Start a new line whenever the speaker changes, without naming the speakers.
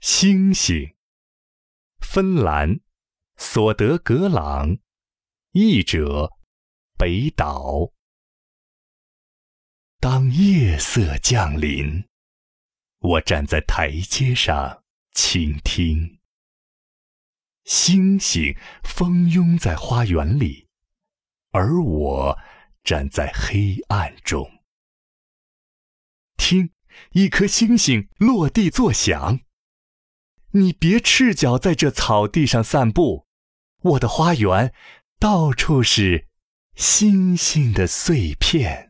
星星，芬兰，索德格朗，译者，北岛。当夜色降临，我站在台阶上倾听。星星蜂拥在花园里，而我站在黑暗中。听，一颗星星落地作响。你别赤脚在这草地上散步，我的花园到处是星星的碎片。